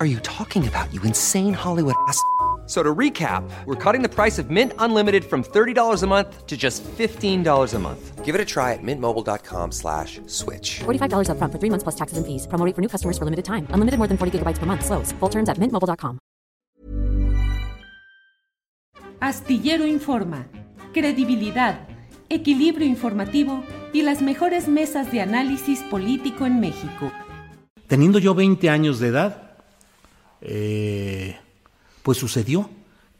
are you talking about, you insane Hollywood ass? So to recap, we're cutting the price of Mint Unlimited from $30 a month to just $15 a month. Give it a try at mintmobile.com slash switch. $45 upfront for three months plus taxes and fees. Promo rate for new customers for limited time. Unlimited more than 40 gigabytes per month. Slows. Full terms at mintmobile.com. Astillero Informa, credibilidad, equilibrio informativo y las mejores mesas de análisis político en México. Teniendo yo 20 años de edad, eh, pues sucedió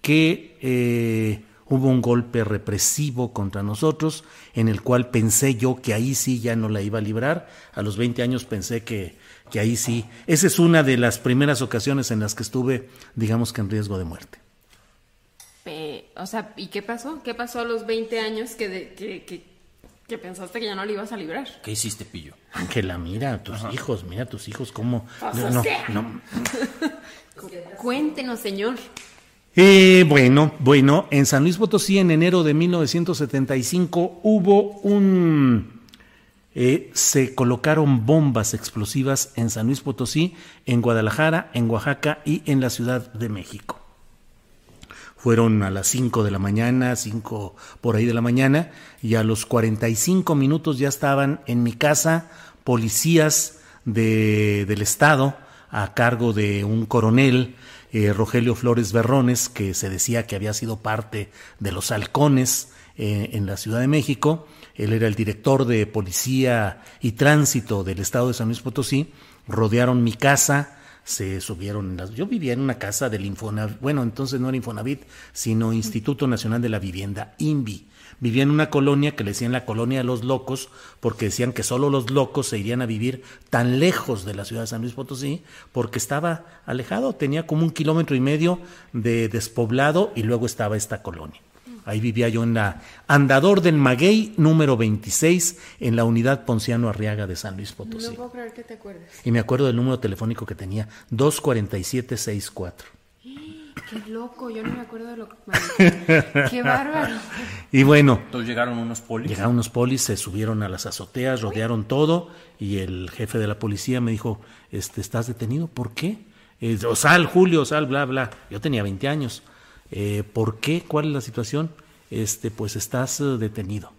que eh, hubo un golpe represivo contra nosotros, en el cual pensé yo que ahí sí ya no la iba a librar. A los 20 años pensé que, que ahí sí. Esa es una de las primeras ocasiones en las que estuve, digamos que en riesgo de muerte. Eh, o sea, ¿y qué pasó? ¿Qué pasó a los 20 años que, de- que, que, que pensaste que ya no le ibas a librar? ¿Qué hiciste, pillo? Que la mira, tus hijos, mira tus hijos cómo... Pues, no, o sea. no. Cuéntenos, señor. Eh, bueno, bueno, en San Luis Potosí en enero de 1975 hubo un... eh, se colocaron bombas explosivas en San Luis Potosí, en Guadalajara, en Oaxaca y en la Ciudad de México. Fueron a las 5 de la mañana, 5 por ahí de la mañana, y a los 45 minutos ya estaban en mi casa policías de- del Estado a cargo de un coronel, eh, Rogelio Flores Berrones, que se decía que había sido parte de los halcones eh, en la Ciudad de México. Él era el director de Policía y Tránsito del Estado de San Luis Potosí. Rodearon mi casa, se subieron las... Yo vivía en una casa del Infonavit, bueno, entonces no era Infonavit, sino Instituto Nacional de la Vivienda, INVI. Vivía en una colonia que le decían la colonia de los locos, porque decían que solo los locos se irían a vivir tan lejos de la ciudad de San Luis Potosí, porque estaba alejado, tenía como un kilómetro y medio de despoblado y luego estaba esta colonia. Ahí vivía yo en la Andador del Maguey, número 26, en la unidad Ponciano Arriaga de San Luis Potosí. No puedo creer que te acuerdes. Y me acuerdo del número telefónico que tenía, 24764. Qué loco, yo no me acuerdo de lo que... Qué bárbaro. Y bueno, Entonces llegaron unos polis. llegaron unos polis, se subieron a las azoteas, rodearon todo y el jefe de la policía me dijo, este, ¿estás detenido? ¿Por qué? Eh, o sal, Julio, sal, bla, bla. Yo tenía 20 años. Eh, ¿Por qué? ¿Cuál es la situación? Este, pues estás eh, detenido.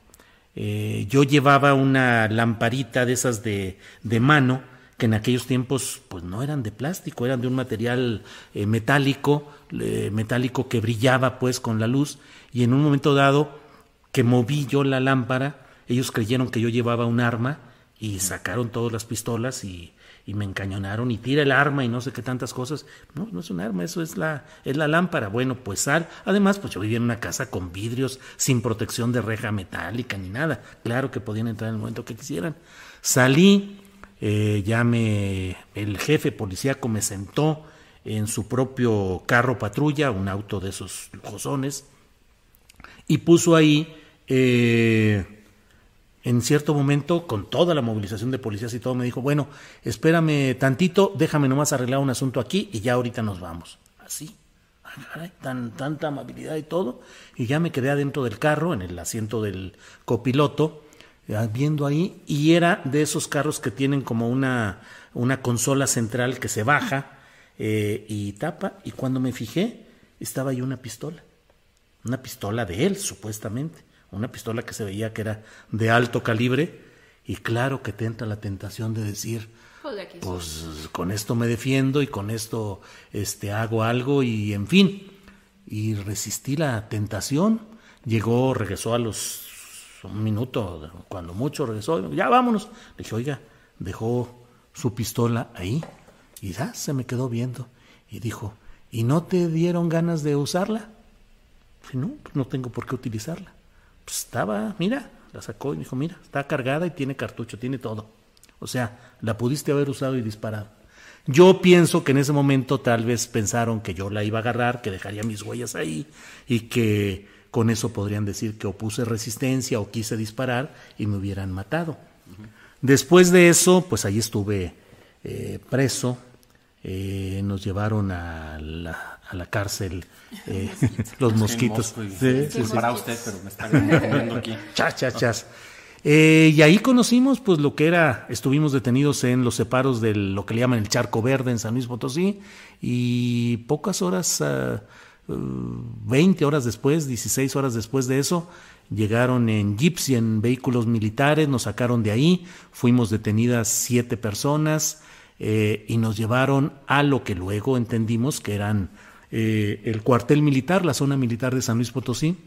Eh, yo llevaba una lamparita de esas de, de mano, que en aquellos tiempos pues no eran de plástico, eran de un material eh, metálico, metálico que brillaba pues con la luz, y en un momento dado que moví yo la lámpara, ellos creyeron que yo llevaba un arma y sacaron todas las pistolas y, y me encañonaron y tira el arma y no sé qué tantas cosas. No, no es un arma, eso es la, es la lámpara. Bueno, pues sal. Además, pues yo vivía en una casa con vidrios sin protección de reja metálica ni nada. Claro que podían entrar en el momento que quisieran. Salí, eh, ya me, el jefe policíaco me sentó en su propio carro patrulla, un auto de esos lujosones, y puso ahí, eh, en cierto momento, con toda la movilización de policías y todo, me dijo, bueno, espérame tantito, déjame nomás arreglar un asunto aquí y ya ahorita nos vamos. Así, ah, tan, tanta amabilidad y todo, y ya me quedé adentro del carro, en el asiento del copiloto, eh, viendo ahí, y era de esos carros que tienen como una, una consola central que se baja eh, y tapa, y cuando me fijé, estaba ahí una pistola una pistola de él, supuestamente, una pistola que se veía que era de alto calibre, y claro que te entra la tentación de decir, Pues pues con esto me defiendo y con esto este hago algo y en fin, y resistí la tentación, Llegó, regresó a los un minuto, cuando mucho regresó, ya vámonos. Le dije, oiga, dejó su pistola ahí y ya se me quedó viendo y dijo, ¿y no te dieron ganas de usarla? Dije, no, pues no tengo por qué utilizarla. Pues estaba, mira, la sacó y dijo, mira, está cargada y tiene cartucho, tiene todo. O sea, la pudiste haber usado y disparado. Yo pienso que en ese momento tal vez pensaron que yo la iba a agarrar, que dejaría mis huellas ahí y que con eso podrían decir que opuse resistencia o quise disparar y me hubieran matado. Después de eso, pues ahí estuve eh, preso, eh, nos llevaron a la, a la cárcel eh, los mosquitos. Sí, sí, sí. Para usted, pero me está comiendo aquí. Chas, chas, chas. Eh, y ahí conocimos pues lo que era, estuvimos detenidos en los separos de lo que le llaman el Charco Verde en San Luis Potosí y pocas horas, uh, 20 horas después, 16 horas después de eso, llegaron en jeeps y en vehículos militares, nos sacaron de ahí, fuimos detenidas siete personas eh, y nos llevaron a lo que luego entendimos que eran eh, el cuartel militar, la zona militar de San Luis Potosí.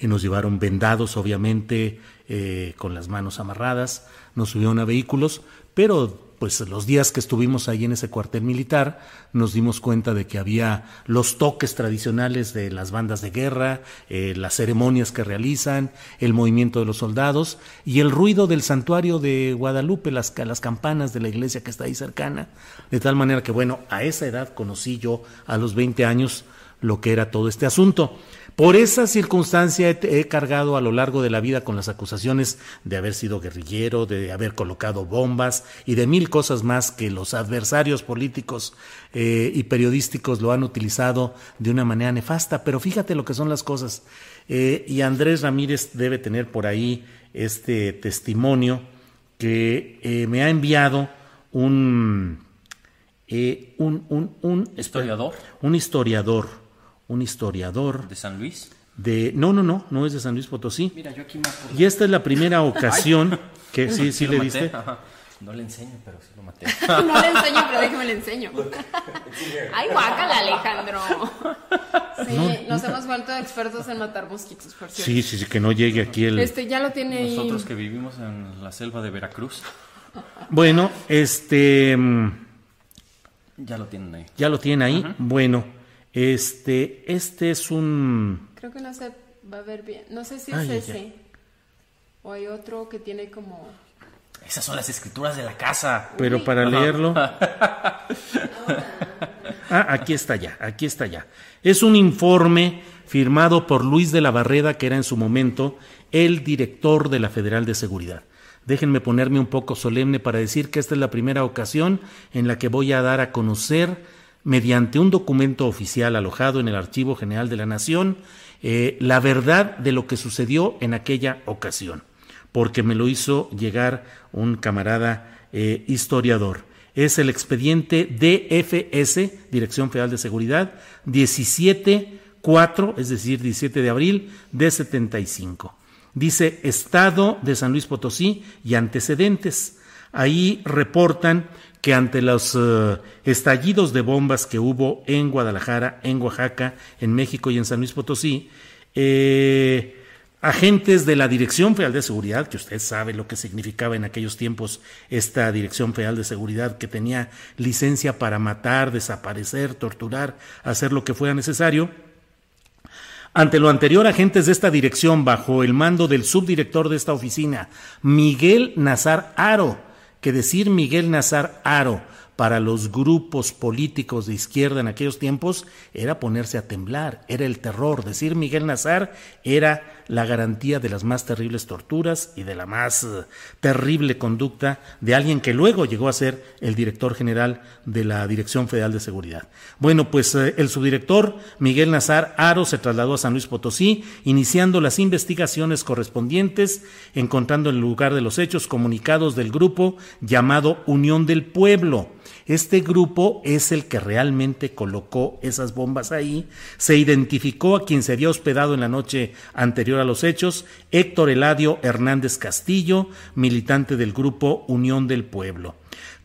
Y nos llevaron vendados, obviamente, eh, con las manos amarradas, nos subieron a vehículos, pero pues los días que estuvimos ahí en ese cuartel militar nos dimos cuenta de que había los toques tradicionales de las bandas de guerra, eh, las ceremonias que realizan, el movimiento de los soldados y el ruido del santuario de Guadalupe, las, las campanas de la iglesia que está ahí cercana, de tal manera que bueno, a esa edad conocí yo a los 20 años lo que era todo este asunto. Por esa circunstancia he, he, cargado a lo largo de la vida con las acusaciones de haber sido guerrillero, de haber colocado bombas y de mil cosas más que los adversarios políticos eh, y periodísticos lo han utilizado de una manera nefasta. Pero fíjate lo que son las cosas. Eh, y Andrés Ramírez debe tener por ahí este testimonio que eh, me ha enviado un, un, un, un historiador. Un historiador un historiador. ¿De San Luis? De, no, no, no, no es de San Luis Potosí. Mira, yo aquí más Y esta es la primera ocasión que sí, sí, le diste. No le enseño, pero sí lo maté. no le enseño, pero déjeme le enseño. Ay, guácala, Alejandro. Sí, no, nos hemos vuelto expertos en matar mosquitos, por cierto. Sí, sí, sí, que no llegue aquí el... Este, ya lo tiene ahí. Nosotros que vivimos en la selva de Veracruz. Bueno, este... Ya lo tienen ahí. Ya lo tienen ahí. Uh -huh. Bueno, este, este es un. Creo que no se va a ver bien. No sé si es ay, ese. O hay otro que tiene como. Esas son las escrituras de la casa. Pero Uy. para leerlo. ah, aquí está ya, aquí está ya. Es un informe firmado por Luis de la Barreda, que era en su momento el director de la Federal de Seguridad. Déjenme ponerme un poco solemne para decir que esta es la primera ocasión en la que voy a dar a conocer mediante un documento oficial alojado en el Archivo General de la Nación, eh, la verdad de lo que sucedió en aquella ocasión, porque me lo hizo llegar un camarada eh, historiador. Es el expediente DFS, Dirección Federal de Seguridad, 17-4, es decir, 17 de abril de 75. Dice Estado de San Luis Potosí y antecedentes. Ahí reportan que ante los uh, estallidos de bombas que hubo en Guadalajara, en Oaxaca, en México y en San Luis Potosí, eh, agentes de la Dirección Federal de Seguridad, que usted sabe lo que significaba en aquellos tiempos esta Dirección Federal de Seguridad, que tenía licencia para matar, desaparecer, torturar, hacer lo que fuera necesario, ante lo anterior, agentes de esta dirección, bajo el mando del subdirector de esta oficina, Miguel Nazar Aro, que decir Miguel Nazar Aro para los grupos políticos de izquierda en aquellos tiempos era ponerse a temblar, era el terror. Decir Miguel Nazar era la garantía de las más terribles torturas y de la más uh, terrible conducta de alguien que luego llegó a ser el director general de la Dirección Federal de Seguridad. Bueno, pues uh, el subdirector Miguel Nazar Aro se trasladó a San Luis Potosí, iniciando las investigaciones correspondientes, encontrando en el lugar de los hechos comunicados del grupo llamado Unión del Pueblo. Este grupo es el que realmente colocó esas bombas ahí. Se identificó a quien se había hospedado en la noche anterior a los hechos, Héctor Eladio Hernández Castillo, militante del grupo Unión del Pueblo.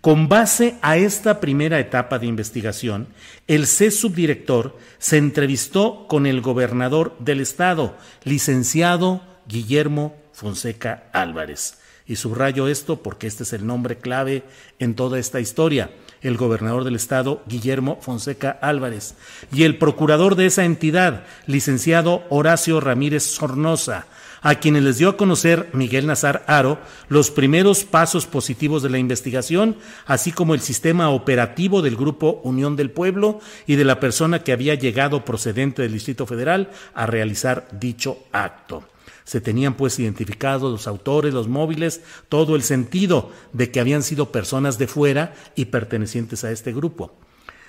Con base a esta primera etapa de investigación, el C subdirector se entrevistó con el gobernador del estado, licenciado Guillermo Fonseca Álvarez. Y subrayo esto porque este es el nombre clave en toda esta historia, el gobernador del estado, Guillermo Fonseca Álvarez, y el procurador de esa entidad, licenciado Horacio Ramírez Sornosa, a quienes les dio a conocer Miguel Nazar Aro los primeros pasos positivos de la investigación, así como el sistema operativo del Grupo Unión del Pueblo y de la persona que había llegado procedente del Distrito Federal a realizar dicho acto. Se tenían pues identificados los autores, los móviles, todo el sentido de que habían sido personas de fuera y pertenecientes a este grupo.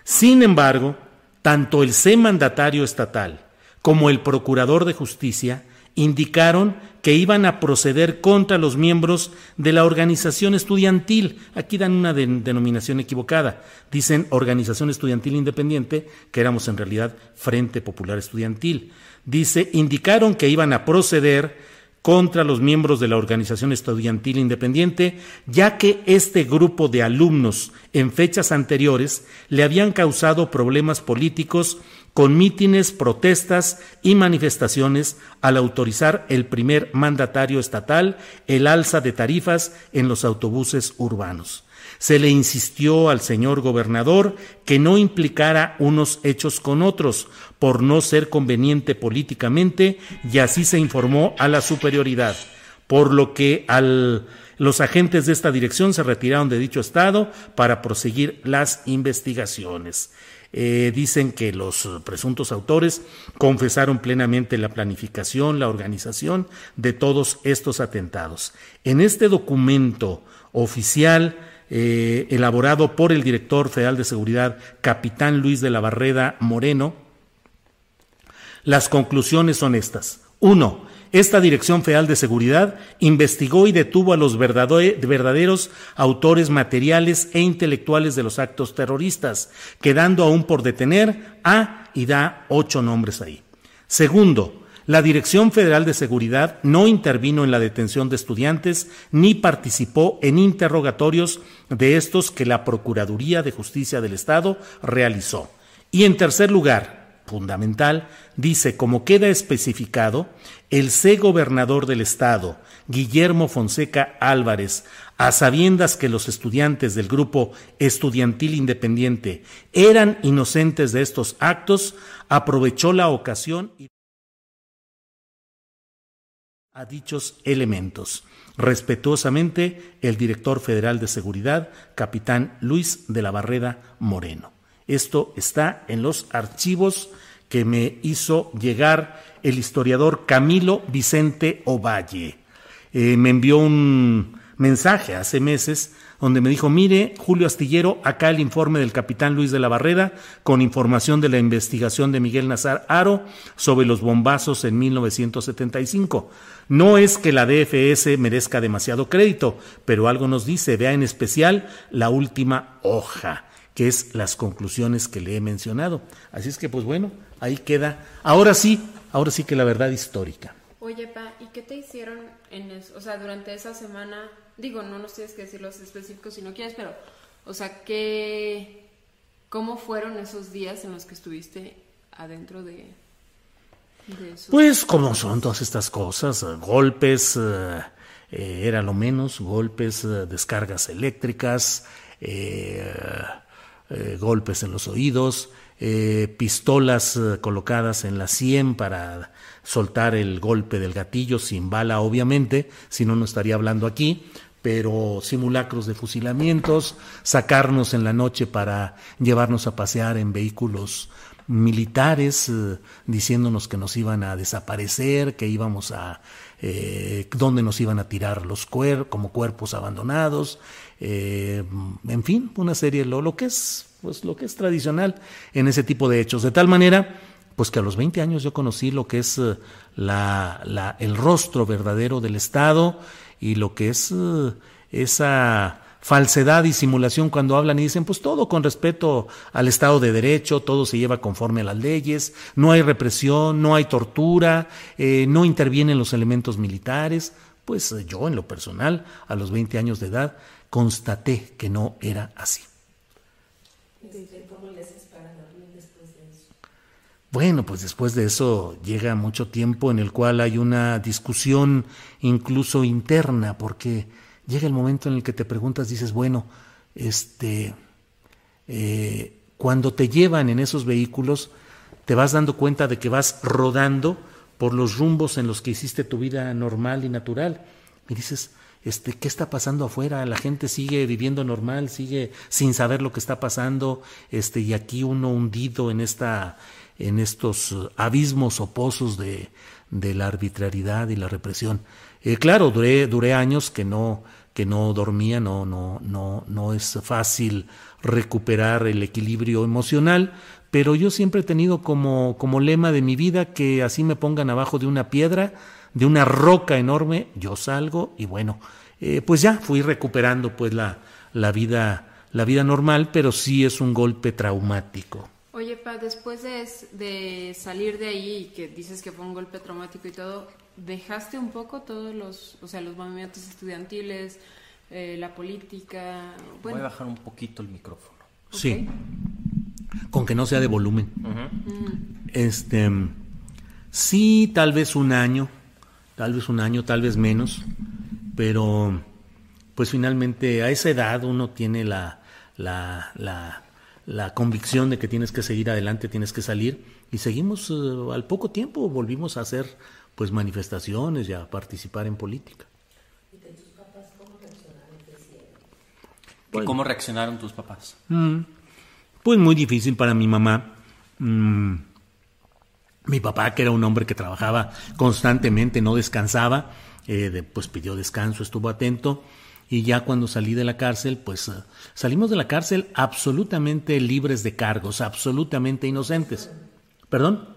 Sin embargo, tanto el C mandatario estatal como el procurador de justicia indicaron que iban a proceder contra los miembros de la organización estudiantil. Aquí dan una denominación equivocada. Dicen organización estudiantil independiente, que éramos en realidad Frente Popular Estudiantil. Dice, indicaron que iban a proceder contra los miembros de la organización estudiantil independiente, ya que este grupo de alumnos en fechas anteriores le habían causado problemas políticos con mítines, protestas y manifestaciones al autorizar el primer mandatario estatal el alza de tarifas en los autobuses urbanos. Se le insistió al señor gobernador que no implicara unos hechos con otros, por no ser conveniente políticamente, y así se informó a la superioridad, por lo que los agentes de esta dirección se retiraron de dicho estado para proseguir las investigaciones. Eh, dicen que los presuntos autores confesaron plenamente la planificación, la organización de todos estos atentados. En este documento oficial eh, elaborado por el director federal de seguridad, capitán Luis de la Barreda Moreno, las conclusiones son estas. Uno, esta Dirección Federal de Seguridad investigó y detuvo a los verdaderos autores materiales e intelectuales de los actos terroristas, quedando aún por detener a y da ocho nombres ahí. Segundo, la Dirección Federal de Seguridad no intervino en la detención de estudiantes ni participó en interrogatorios de estos que la Procuraduría de Justicia del Estado realizó. Y en tercer lugar, fundamental, dice, como queda especificado, el C gobernador del estado, Guillermo Fonseca Álvarez, a sabiendas que los estudiantes del grupo estudiantil independiente eran inocentes de estos actos, aprovechó la ocasión y a dichos elementos. Respetuosamente, el director federal de seguridad, capitán Luis de la Barreda Moreno. Esto está en los archivos que me hizo llegar el historiador Camilo Vicente Ovalle. Eh, me envió un mensaje hace meses donde me dijo, mire, Julio Astillero, acá el informe del capitán Luis de la Barreda con información de la investigación de Miguel Nazar Aro sobre los bombazos en 1975. No es que la DFS merezca demasiado crédito, pero algo nos dice, vea en especial la última hoja que es las conclusiones que le he mencionado. Así es que, pues bueno, ahí queda. Ahora sí, ahora sí que la verdad histórica. Oye, Pa, ¿y qué te hicieron en eso? O sea, durante esa semana, digo, no nos tienes que decir los específicos si no quieres, pero, o sea, ¿qué, ¿cómo fueron esos días en los que estuviste adentro de, de Pues, como son todas estas cosas, golpes, eh, eh, era lo menos, golpes, eh, descargas eléctricas, eh, eh, golpes en los oídos, eh, pistolas eh, colocadas en la sien para soltar el golpe del gatillo sin bala, obviamente, si no, no estaría hablando aquí, pero simulacros de fusilamientos, sacarnos en la noche para llevarnos a pasear en vehículos militares, diciéndonos que nos iban a desaparecer, que íbamos a, eh, dónde nos iban a tirar los cuerpos, como cuerpos abandonados, eh, en fin, una serie, lo, lo, que es, pues lo que es tradicional en ese tipo de hechos. De tal manera, pues que a los 20 años yo conocí lo que es eh, la, la, el rostro verdadero del Estado y lo que es eh, esa falsedad y simulación cuando hablan y dicen, pues todo con respeto al Estado de Derecho, todo se lleva conforme a las leyes, no hay represión, no hay tortura, no intervienen los elementos militares. Pues yo en lo personal, a los 20 años de edad, constaté que no era así. Bueno, pues después de eso llega mucho tiempo en el cual hay una discusión incluso interna, porque llega el momento en el que te preguntas, dices, bueno, este, eh, cuando te llevan en esos vehículos, te vas dando cuenta de que vas rodando por los rumbos en los que hiciste tu vida normal y natural. Y dices, este, ¿qué está pasando afuera? La gente sigue viviendo normal, sigue sin saber lo que está pasando, este, y aquí uno hundido en esta, en estos abismos o pozos de, de la arbitrariedad y la represión. Eh, claro, duré, duré años que no, que no dormía, no, no, no, no es fácil recuperar el equilibrio emocional, pero yo siempre he tenido como, como lema de mi vida que así me pongan abajo de una piedra, de una roca enorme, yo salgo y bueno, eh, pues ya fui recuperando pues la, la vida, la vida normal, pero sí es un golpe traumático. Oye, Pa, después de, de salir de ahí y que dices que fue un golpe traumático y todo, ¿dejaste un poco todos los, o sea, los movimientos estudiantiles, eh, la política? Voy a bajar un poquito el micrófono. Sí. Con que no sea de volumen. Este, sí, tal vez un año, tal vez un año, tal vez menos, pero pues finalmente a esa edad uno tiene la, la, la la convicción de que tienes que seguir adelante, tienes que salir y seguimos eh, al poco tiempo volvimos a hacer pues manifestaciones y a participar en política. ¿Y de tus papás cómo reaccionaron? ¿Cómo reaccionaron tus papás? Mm, pues muy difícil para mi mamá. Mm, mi papá, que era un hombre que trabajaba constantemente, no descansaba, eh, pues pidió descanso, estuvo atento y ya cuando salí de la cárcel, pues eh, salimos de la cárcel absolutamente libres de cargos, absolutamente inocentes. ¿Perdón?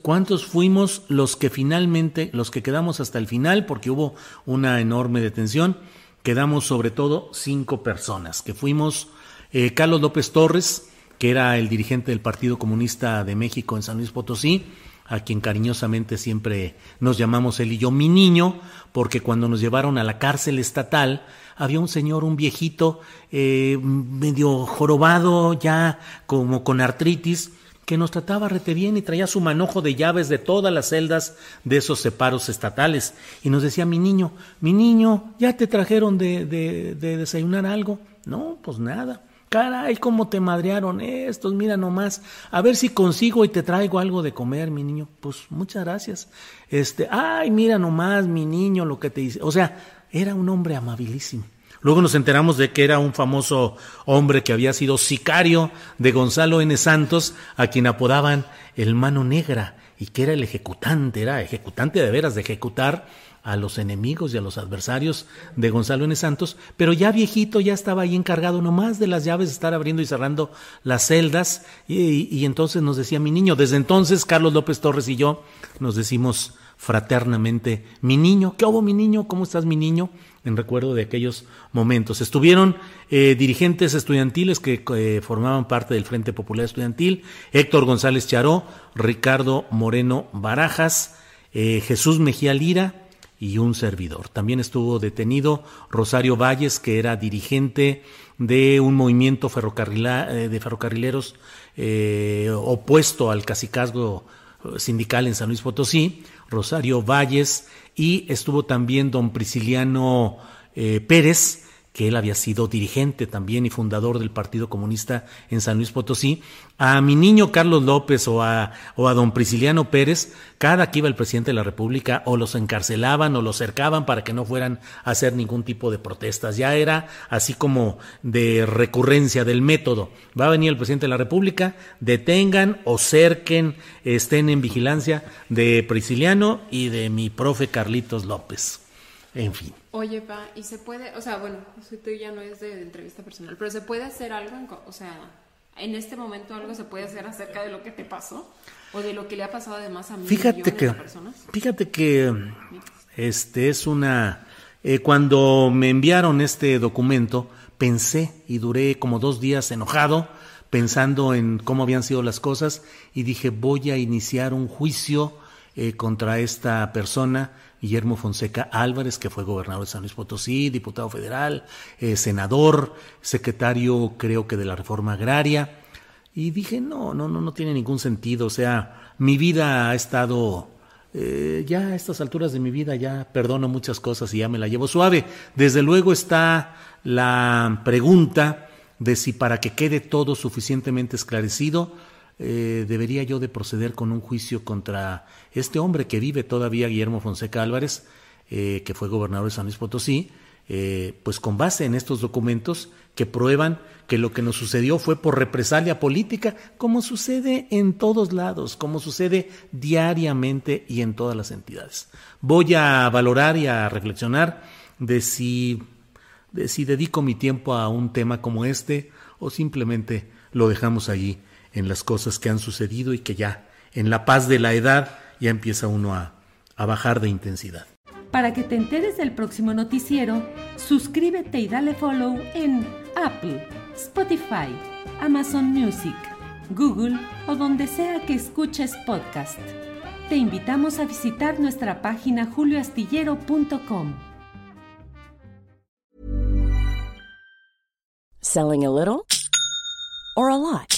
¿Cuántos fuimos los que finalmente, los que quedamos hasta el final, porque hubo una enorme detención? Quedamos sobre todo cinco personas, que fuimos eh, Carlos López Torres, que era el dirigente del Partido Comunista de México en San Luis Potosí, a quien cariñosamente siempre nos llamamos él y yo mi niño, porque cuando nos llevaron a la cárcel estatal había un señor, un viejito, eh, medio jorobado, ya como con artritis, que nos trataba rete bien y traía su manojo de llaves de todas las celdas de esos separos estatales. Y nos decía, mi niño, mi niño, ¿ya te trajeron de, de, de desayunar algo? No, pues nada. Caray, cómo te madrearon estos, mira nomás, a ver si consigo y te traigo algo de comer, mi niño. Pues muchas gracias. Este, ay, mira nomás, mi niño, lo que te dice. O sea, era un hombre amabilísimo. Luego nos enteramos de que era un famoso hombre que había sido sicario de Gonzalo N. Santos, a quien apodaban el mano negra, y que era el ejecutante, era ejecutante de veras de ejecutar a los enemigos y a los adversarios de Gonzalo N. Santos, pero ya viejito ya estaba ahí encargado nomás de las llaves, estar abriendo y cerrando las celdas, y, entonces nos decía mi niño, desde entonces Carlos López Torres y yo nos decimos fraternamente, mi niño, ¿qué hubo mi niño? ¿Cómo estás mi niño? En recuerdo de aquellos momentos. Estuvieron eh, dirigentes estudiantiles que eh, formaban parte del Frente Popular Estudiantil, Héctor González Charó, Ricardo Moreno Barajas, eh, Jesús Mejía Lira, y un servidor. También estuvo detenido Rosario Valles, que era dirigente de un movimiento eh, de ferrocarrileros eh, opuesto al cacicazgo sindical en San Luis Potosí, Rosario Valles, y estuvo también don Prisciliano eh, Pérez, que él había sido dirigente también y fundador del Partido Comunista en San Luis Potosí, a mi niño Carlos López o a, don Prisciliano Pérez, cada que iba el presidente de la República o los encarcelaban o los cercaban para que no fueran a hacer ningún tipo de protestas. Ya era así como de recurrencia del método. Va a venir el presidente de la República, detengan o cerquen, estén en vigilancia de Prisciliano y de mi profe Carlitos López. En fin. Oye, pa, y se puede, o sea, bueno, tú ya no es de, entrevista personal, pero se puede hacer algo, o sea, en este momento algo se puede hacer acerca de lo que te pasó o de lo que le ha pasado además a mí fíjate que, personas. Fíjate que este es una eh, cuando me enviaron este documento pensé y duré como dos días enojado pensando en cómo habían sido las cosas y dije voy a iniciar un juicio eh, contra esta persona, Guillermo Fonseca Álvarez, que fue gobernador de San Luis Potosí, diputado federal, eh, senador, secretario creo que de la reforma agraria. Y dije, no, no, no, no tiene ningún sentido. O sea, mi vida ha estado, eh, ya a estas alturas de mi vida ya perdono muchas cosas y ya me la llevo suave. Desde luego está la pregunta de si para que quede todo suficientemente esclarecido, eh, debería yo de proceder con un juicio contra este hombre que vive todavía, Guillermo Fonseca Álvarez, eh, que fue gobernador de San Luis Potosí, eh, pues con base en estos documentos que prueban que lo que nos sucedió fue por represalia política, como sucede en todos lados, como sucede diariamente y en todas las entidades. Voy a valorar y a reflexionar de si, de si dedico mi tiempo a un tema como este o simplemente lo dejamos allí en las cosas que han sucedido y que ya en la paz de la edad ya empieza uno a, a bajar de intensidad. Para que te enteres del próximo noticiero, suscríbete y dale follow en Apple, Spotify, Amazon Music, Google o donde sea que escuches podcast. Te invitamos a visitar nuestra página julioastillero.com. Selling a little or a lot?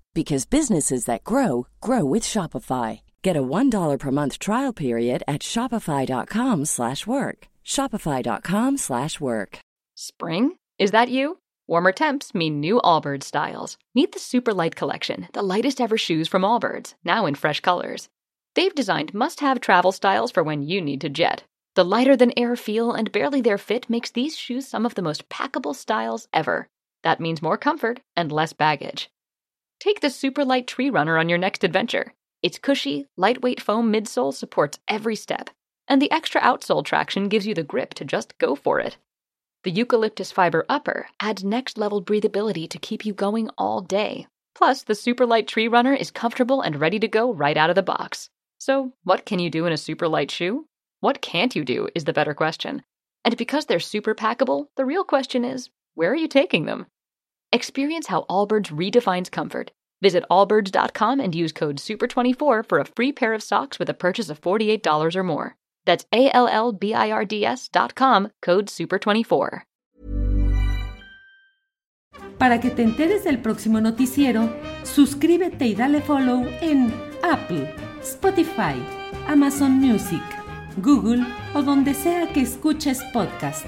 because businesses that grow grow with Shopify. Get a $1 per month trial period at shopify.com/work. shopify.com/work. Spring? Is that you? Warmer temps mean new Allbirds styles. Meet the Super Light Collection, the lightest ever shoes from Allbirds, now in fresh colors. They've designed must-have travel styles for when you need to jet. The lighter than air feel and barely there fit makes these shoes some of the most packable styles ever. That means more comfort and less baggage. Take the super light tree runner on your next adventure. Its cushy, lightweight foam midsole supports every step, and the extra outsole traction gives you the grip to just go for it. The eucalyptus fiber upper adds next level breathability to keep you going all day. Plus, the super light tree runner is comfortable and ready to go right out of the box. So, what can you do in a super light shoe? What can't you do is the better question. And because they're super packable, the real question is where are you taking them? Experience how Allbirds redefines comfort. Visit allbirds.com and use code SUPER24 for a free pair of socks with a purchase of $48 or more. That's A L L B I R D S.com, code SUPER24. Para que te enteres del próximo noticiero, suscríbete y dale follow en Apple, Spotify, Amazon Music, Google o donde sea que escuches podcast.